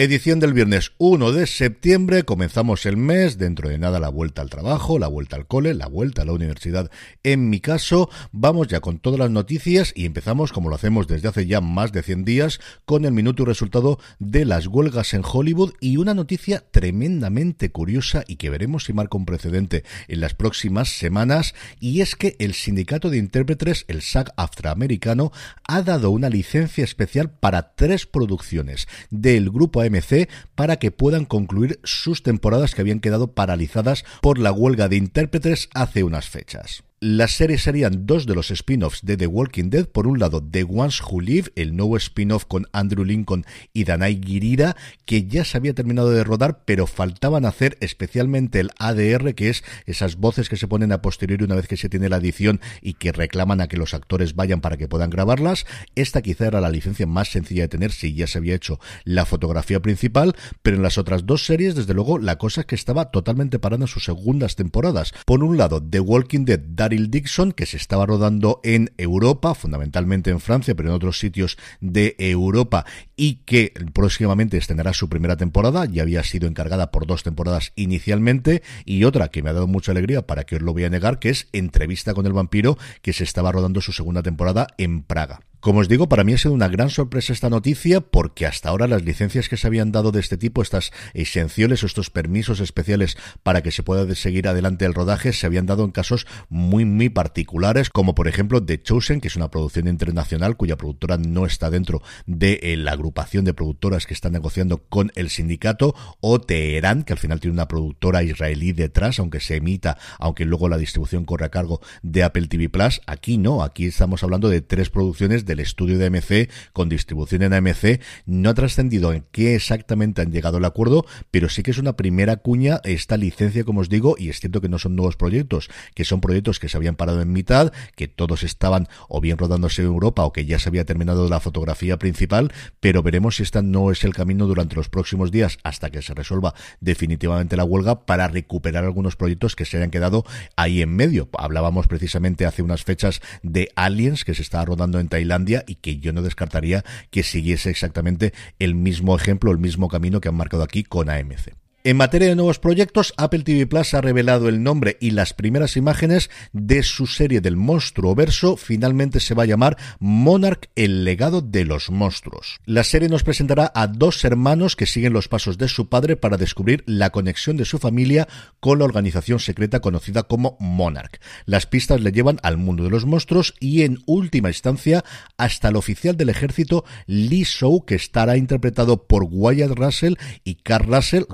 Edición del viernes 1 de septiembre, comenzamos el mes, dentro de nada la vuelta al trabajo, la vuelta al cole, la vuelta a la universidad. En mi caso, vamos ya con todas las noticias y empezamos como lo hacemos desde hace ya más de 100 días con el minuto y resultado de las huelgas en Hollywood y una noticia tremendamente curiosa y que veremos si marca un precedente en las próximas semanas y es que el sindicato de intérpretes, el SAG afroamericano, ha dado una licencia especial para tres producciones del grupo AMC para que puedan concluir sus temporadas que habían quedado paralizadas por la huelga de intérpretes hace unas fechas. Las series serían dos de los spin-offs de The Walking Dead. Por un lado, The Ones Who Live, el nuevo spin-off con Andrew Lincoln y Danai Girira, que ya se había terminado de rodar, pero faltaban hacer especialmente el ADR, que es esas voces que se ponen a posteriori una vez que se tiene la edición y que reclaman a que los actores vayan para que puedan grabarlas. Esta quizá era la licencia más sencilla de tener si ya se había hecho la fotografía principal, pero en las otras dos series, desde luego, la cosa es que estaba totalmente parada en sus segundas temporadas. Por un lado, The Walking Dead, Dixon, que se estaba rodando en Europa, fundamentalmente en Francia, pero en otros sitios de Europa, y que próximamente estrenará su primera temporada. Ya había sido encargada por dos temporadas inicialmente, y otra que me ha dado mucha alegría, para que os lo voy a negar, que es Entrevista con el vampiro, que se estaba rodando su segunda temporada en Praga. Como os digo, para mí ha sido una gran sorpresa esta noticia porque hasta ahora las licencias que se habían dado de este tipo, estas exenciones o estos permisos especiales para que se pueda seguir adelante el rodaje, se habían dado en casos muy, muy particulares, como por ejemplo The Chosen, que es una producción internacional cuya productora no está dentro de eh, la agrupación de productoras que están negociando con el sindicato, o Teherán, que al final tiene una productora israelí detrás, aunque se emita, aunque luego la distribución corre a cargo de Apple TV Plus. Aquí no, aquí estamos hablando de tres producciones del estudio de AMC con distribución en AMC. No ha trascendido en qué exactamente han llegado al acuerdo, pero sí que es una primera cuña esta licencia, como os digo, y es cierto que no son nuevos proyectos, que son proyectos que se habían parado en mitad, que todos estaban o bien rodándose en Europa o que ya se había terminado la fotografía principal, pero veremos si esta no es el camino durante los próximos días hasta que se resuelva definitivamente la huelga para recuperar algunos proyectos que se hayan quedado ahí en medio. Hablábamos precisamente hace unas fechas de Aliens que se estaba rodando en Tailandia y que yo no descartaría que siguiese exactamente el mismo ejemplo, el mismo camino que han marcado aquí con AMC. En materia de nuevos proyectos, Apple TV Plus ha revelado el nombre y las primeras imágenes de su serie del monstruo verso. Finalmente se va a llamar Monarch, el legado de los monstruos. La serie nos presentará a dos hermanos que siguen los pasos de su padre para descubrir la conexión de su familia con la organización secreta conocida como Monarch. Las pistas le llevan al mundo de los monstruos y en última instancia hasta el oficial del ejército Lee Shou que estará interpretado por Wyatt Russell y Carl Russell.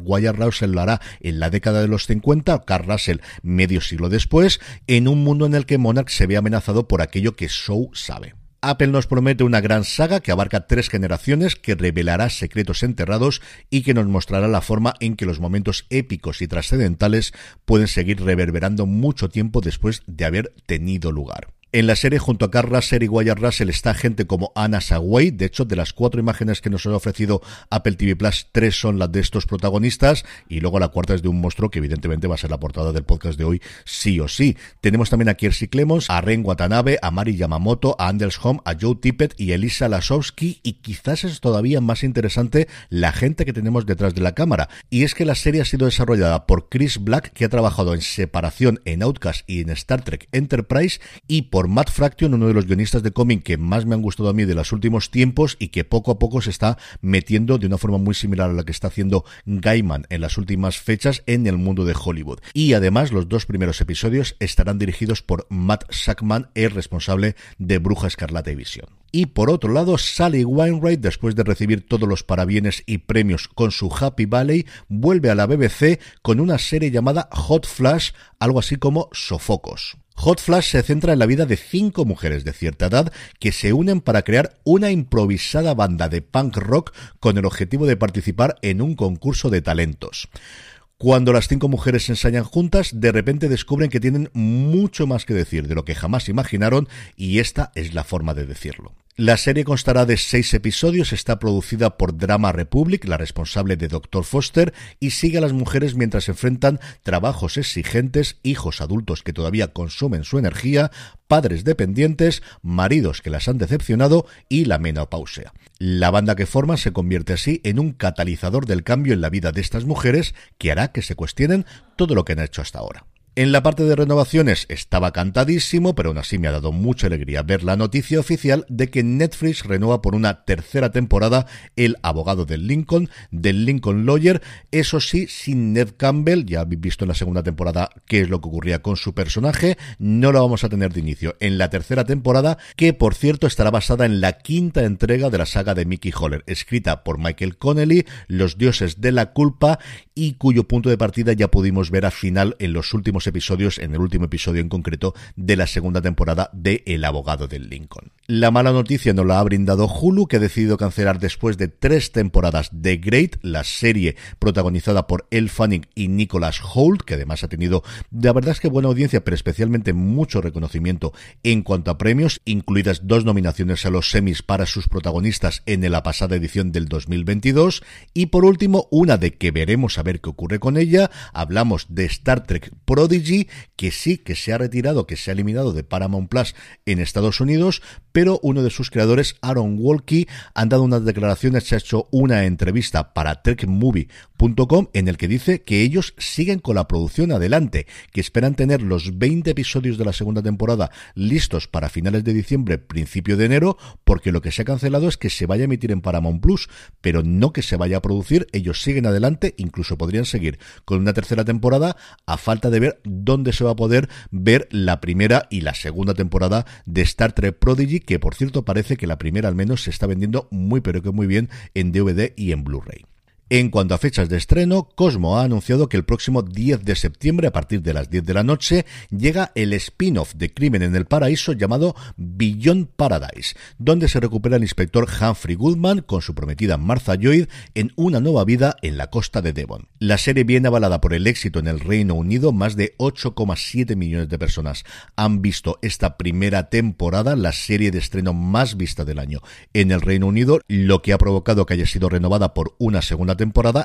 Russell lo hará en la década de los 50, Carl Russell medio siglo después, en un mundo en el que Monarch se ve amenazado por aquello que Shaw sabe. Apple nos promete una gran saga que abarca tres generaciones, que revelará secretos enterrados y que nos mostrará la forma en que los momentos épicos y trascendentales pueden seguir reverberando mucho tiempo después de haber tenido lugar. En la serie, junto a Carl Russell y Wyatt Russell, está gente como Anna Sawai. De hecho, de las cuatro imágenes que nos ha ofrecido Apple TV Plus, tres son las de estos protagonistas. Y luego la cuarta es de un monstruo que, evidentemente, va a ser la portada del podcast de hoy, sí o sí. Tenemos también a Kiersey Clemons, a Ren Watanabe, a Mari Yamamoto, a Anders Home, a Joe Tippett y Elisa Lasowski. Y quizás es todavía más interesante la gente que tenemos detrás de la cámara. Y es que la serie ha sido desarrollada por Chris Black, que ha trabajado en Separación, en Outcast y en Star Trek Enterprise, y por Matt Fraction, uno de los guionistas de cómic que más me han gustado a mí de los últimos tiempos y que poco a poco se está metiendo de una forma muy similar a la que está haciendo Gaiman en las últimas fechas en el mundo de Hollywood. Y además los dos primeros episodios estarán dirigidos por Matt Sackman, el responsable de Bruja Escarlata y Visión. Y por otro lado, Sally Wainwright, después de recibir todos los parabienes y premios con su Happy Valley, vuelve a la BBC con una serie llamada Hot Flash, algo así como Sofocos. Hot Flash se centra en la vida de cinco mujeres de cierta edad que se unen para crear una improvisada banda de punk rock con el objetivo de participar en un concurso de talentos. Cuando las cinco mujeres ensayan juntas, de repente descubren que tienen mucho más que decir de lo que jamás imaginaron y esta es la forma de decirlo. La serie constará de seis episodios, está producida por Drama Republic, la responsable de Dr. Foster, y sigue a las mujeres mientras enfrentan trabajos exigentes, hijos adultos que todavía consumen su energía, padres dependientes, maridos que las han decepcionado y la menopausia. La banda que forman se convierte así en un catalizador del cambio en la vida de estas mujeres que hará que se cuestionen todo lo que han hecho hasta ahora. En la parte de renovaciones estaba cantadísimo, pero aún así me ha dado mucha alegría ver la noticia oficial de que Netflix renueva por una tercera temporada El abogado del Lincoln, del Lincoln Lawyer, eso sí, sin Ned Campbell, ya habéis visto en la segunda temporada qué es lo que ocurría con su personaje, no lo vamos a tener de inicio en la tercera temporada, que por cierto estará basada en la quinta entrega de la saga de Mickey Holler, escrita por Michael Connelly, Los dioses de la culpa, y cuyo punto de partida ya pudimos ver al final en los últimos episodios, en el último episodio en concreto de la segunda temporada de El abogado del Lincoln. La mala noticia nos la ha brindado Hulu, que ha decidido cancelar después de tres temporadas de Great, la serie protagonizada por Elle Fanning y Nicholas Holt, que además ha tenido, la verdad es que buena audiencia, pero especialmente mucho reconocimiento en cuanto a premios, incluidas dos nominaciones a los semis para sus protagonistas en la pasada edición del 2022. Y por último, una de que veremos a ver qué ocurre con ella, hablamos de Star Trek Que sí que se ha retirado, que se ha eliminado de Paramount Plus en Estados Unidos, pero uno de sus creadores, Aaron Walkie, han dado unas declaraciones, se ha hecho una entrevista para trekmovie.com en el que dice que ellos siguen con la producción adelante, que esperan tener los 20 episodios de la segunda temporada listos para finales de diciembre, principio de enero, porque lo que se ha cancelado es que se vaya a emitir en Paramount Plus, pero no que se vaya a producir, ellos siguen adelante, incluso podrían seguir con una tercera temporada a falta de ver dónde se va a poder ver la primera y la segunda temporada de Star Trek Prodigy, que por cierto parece que la primera al menos se está vendiendo muy pero que muy bien en DVD y en Blu-ray. En cuanto a fechas de estreno, Cosmo ha anunciado que el próximo 10 de septiembre, a partir de las 10 de la noche, llega el spin-off de Crimen en el Paraíso llamado Beyond Paradise, donde se recupera el inspector Humphrey Goodman con su prometida Martha Lloyd en una nueva vida en la costa de Devon. La serie viene avalada por el éxito en el Reino Unido, más de 8,7 millones de personas han visto esta primera temporada, la serie de estreno más vista del año en el Reino Unido, lo que ha provocado que haya sido renovada por una segunda temporada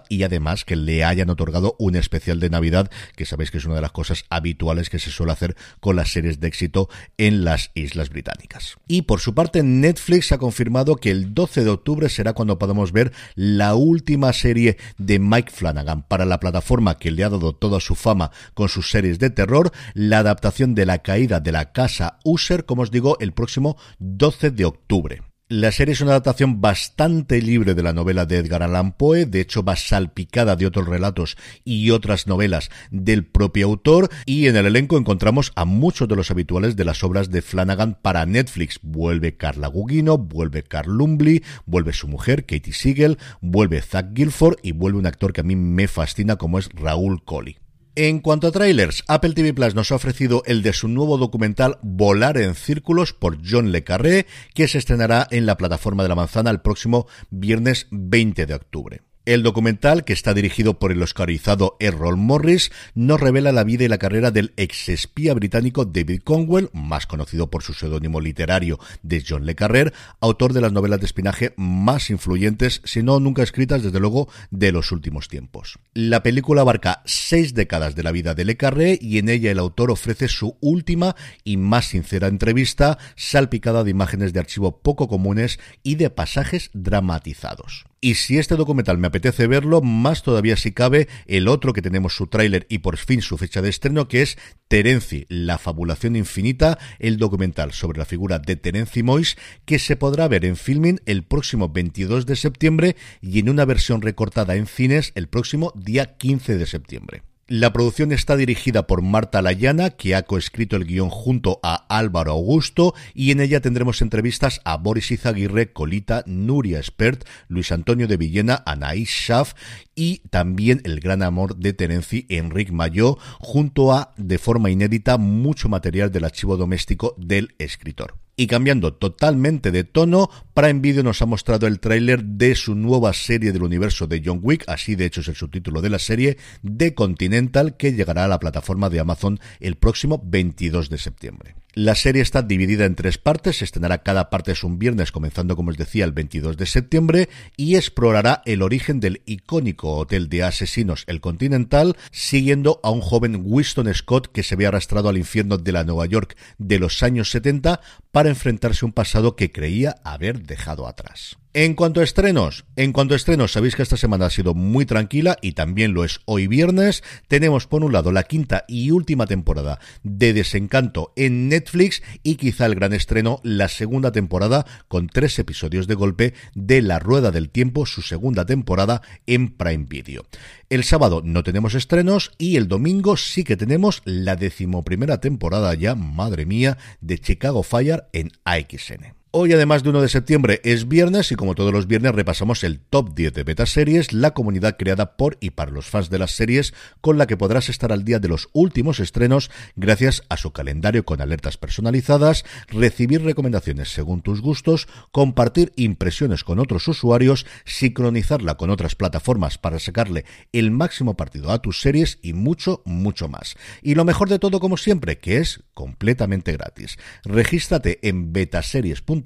y además que le hayan otorgado un especial de Navidad, que sabéis que es una de las cosas habituales que se suele hacer con las series de éxito en las Islas Británicas. Y por su parte, Netflix ha confirmado que el 12 de octubre será cuando podamos ver la última serie de Mike Flanagan para la plataforma que le ha dado toda su fama con sus series de terror, la adaptación de la caída de la casa User, como os digo, el próximo 12 de octubre. La serie es una adaptación bastante libre de la novela de Edgar Allan Poe, de hecho va salpicada de otros relatos y otras novelas del propio autor, y en el elenco encontramos a muchos de los habituales de las obras de Flanagan para Netflix. Vuelve Carla Gugino, vuelve Carl Lumbly, vuelve su mujer, Katie Siegel, vuelve Zach Guilford y vuelve un actor que a mí me fascina como es Raúl Coley. En cuanto a trailers, Apple TV Plus nos ha ofrecido el de su nuevo documental Volar en Círculos por John Le Carré, que se estrenará en la plataforma de la manzana el próximo viernes 20 de octubre. El documental, que está dirigido por el oscarizado Errol Morris, nos revela la vida y la carrera del ex espía británico David Conwell, más conocido por su seudónimo literario de John Le Carré, autor de las novelas de espinaje más influyentes, si no nunca escritas, desde luego, de los últimos tiempos. La película abarca seis décadas de la vida de Le Carré y en ella el autor ofrece su última y más sincera entrevista, salpicada de imágenes de archivo poco comunes y de pasajes dramatizados. Y si este documental me apetece verlo, más todavía si cabe el otro que tenemos su tráiler y por fin su fecha de estreno, que es Terenci, la fabulación infinita, el documental sobre la figura de Terenci Mois, que se podrá ver en filming el próximo 22 de septiembre y en una versión recortada en cines el próximo día 15 de septiembre. La producción está dirigida por Marta Layana, que ha coescrito el guion junto a Álvaro Augusto, y en ella tendremos entrevistas a Boris Izaguirre, Colita, Nuria Espert, Luis Antonio de Villena, Anaís Schaff y también el gran amor de Terenci, Enrique Mayó, junto a, de forma inédita, mucho material del archivo doméstico del escritor. Y cambiando totalmente de tono, Prime Video nos ha mostrado el tráiler de su nueva serie del universo de John Wick, así de hecho es el subtítulo de la serie, The Continental, que llegará a la plataforma de Amazon el próximo 22 de septiembre. La serie está dividida en tres partes, se estrenará cada parte es un viernes, comenzando como os decía el 22 de septiembre, y explorará el origen del icónico hotel de asesinos El Continental, siguiendo a un joven Winston Scott que se ve arrastrado al infierno de la Nueva York de los años 70 para enfrentarse a un pasado que creía haber dejado atrás. En cuanto a estrenos, en cuanto a estrenos, sabéis que esta semana ha sido muy tranquila y también lo es hoy viernes. Tenemos por un lado la quinta y última temporada de Desencanto en Netflix y quizá el gran estreno, la segunda temporada con tres episodios de golpe de La Rueda del Tiempo, su segunda temporada en Prime Video. El sábado no tenemos estrenos y el domingo sí que tenemos la decimoprimera temporada ya, madre mía, de Chicago Fire en AXN. Hoy, además de 1 de septiembre, es viernes y como todos los viernes repasamos el top 10 de beta series, la comunidad creada por y para los fans de las series, con la que podrás estar al día de los últimos estrenos gracias a su calendario con alertas personalizadas, recibir recomendaciones según tus gustos, compartir impresiones con otros usuarios, sincronizarla con otras plataformas para sacarle el máximo partido a tus series y mucho, mucho más. Y lo mejor de todo, como siempre, que es completamente gratis. Regístrate en betaseries.com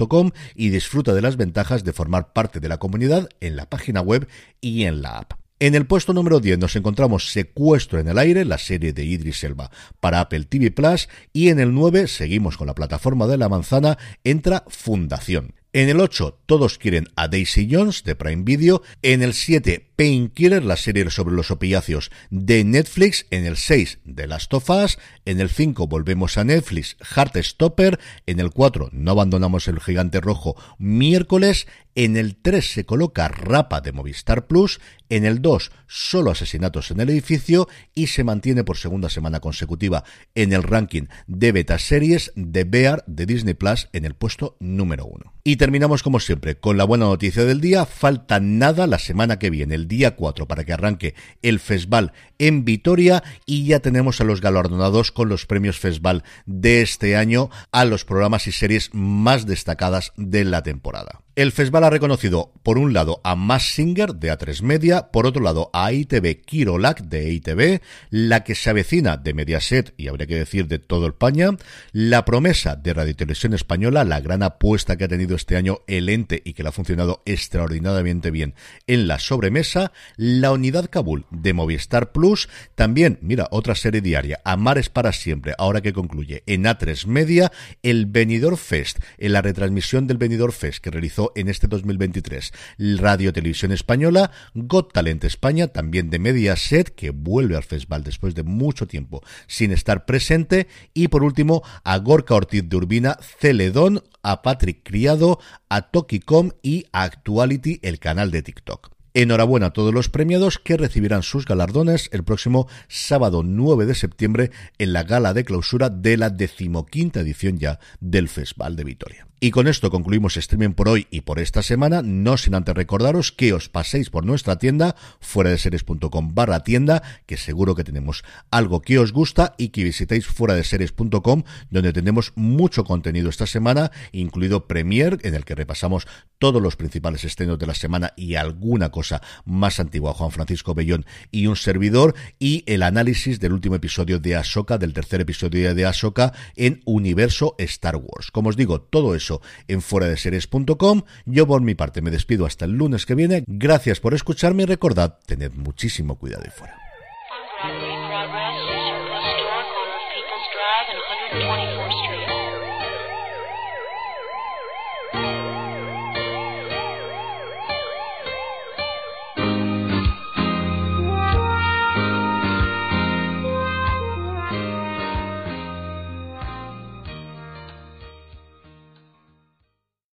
y disfruta de las ventajas de formar parte de la comunidad en la página web y en la app. En el puesto número 10 nos encontramos Secuestro en el aire, la serie de Idris Elba para Apple TV Plus y en el 9 seguimos con la plataforma de la manzana, entra Fundación. En el 8, todos quieren a Daisy Jones de Prime Video. En el 7, Painkiller, la serie sobre los opiáceos de Netflix. En el 6, The Last of Us. En el 5, volvemos a Netflix, Heartstopper. En el 4, no abandonamos el gigante rojo, miércoles. En el 3 se coloca Rapa de Movistar Plus. En el 2, solo asesinatos en el edificio. Y se mantiene por segunda semana consecutiva en el ranking de beta series de Bear de Disney Plus en el puesto número 1. Y terminamos como siempre con la buena noticia del día. Falta nada la semana que viene, el día 4, para que arranque el festival en Vitoria y ya tenemos a los galardonados con los premios festival de este año a los programas y series más destacadas de la temporada. El festival ha reconocido, por un lado, a Mass Singer de A3 Media, por otro lado, a ITV Kirolak de ITV, La que se avecina de Mediaset, y habría que decir de todo España, La promesa de Radio Televisión Española, la gran apuesta que ha tenido este año el ente y que le ha funcionado extraordinariamente bien en la sobremesa, La Unidad Kabul de Movistar Plus, también, mira, otra serie diaria, Amares para siempre, ahora que concluye en A3 Media, el Benidorm Fest, en la retransmisión del Benidorm Fest que realizó en este 2023 Radio Televisión Española, Got Talent España, también de Mediaset, que vuelve al festival después de mucho tiempo sin estar presente, y por último a Gorka Ortiz de Urbina, Celedón, a Patrick Criado, a Tokicom y a Actuality, el canal de TikTok. Enhorabuena a todos los premiados que recibirán sus galardones el próximo sábado 9 de septiembre en la gala de clausura de la decimoquinta edición ya del Festival de Vitoria. Y con esto concluimos streaming por hoy y por esta semana, no sin antes recordaros que os paséis por nuestra tienda, fuera de series.com barra tienda, que seguro que tenemos algo que os gusta y que visitéis fuera de series.com, donde tenemos mucho contenido esta semana, incluido Premier, en el que repasamos todos los principales estrenos de la semana y alguna cosa más antigua, Juan Francisco Bellón y un servidor, y el análisis del último episodio de Ahsoka, del tercer episodio de Ahsoka en Universo Star Wars. Como os digo, todo eso en fuera de series.com. Yo por mi parte me despido hasta el lunes que viene. Gracias por escucharme y recordad, tened muchísimo cuidado y fuera.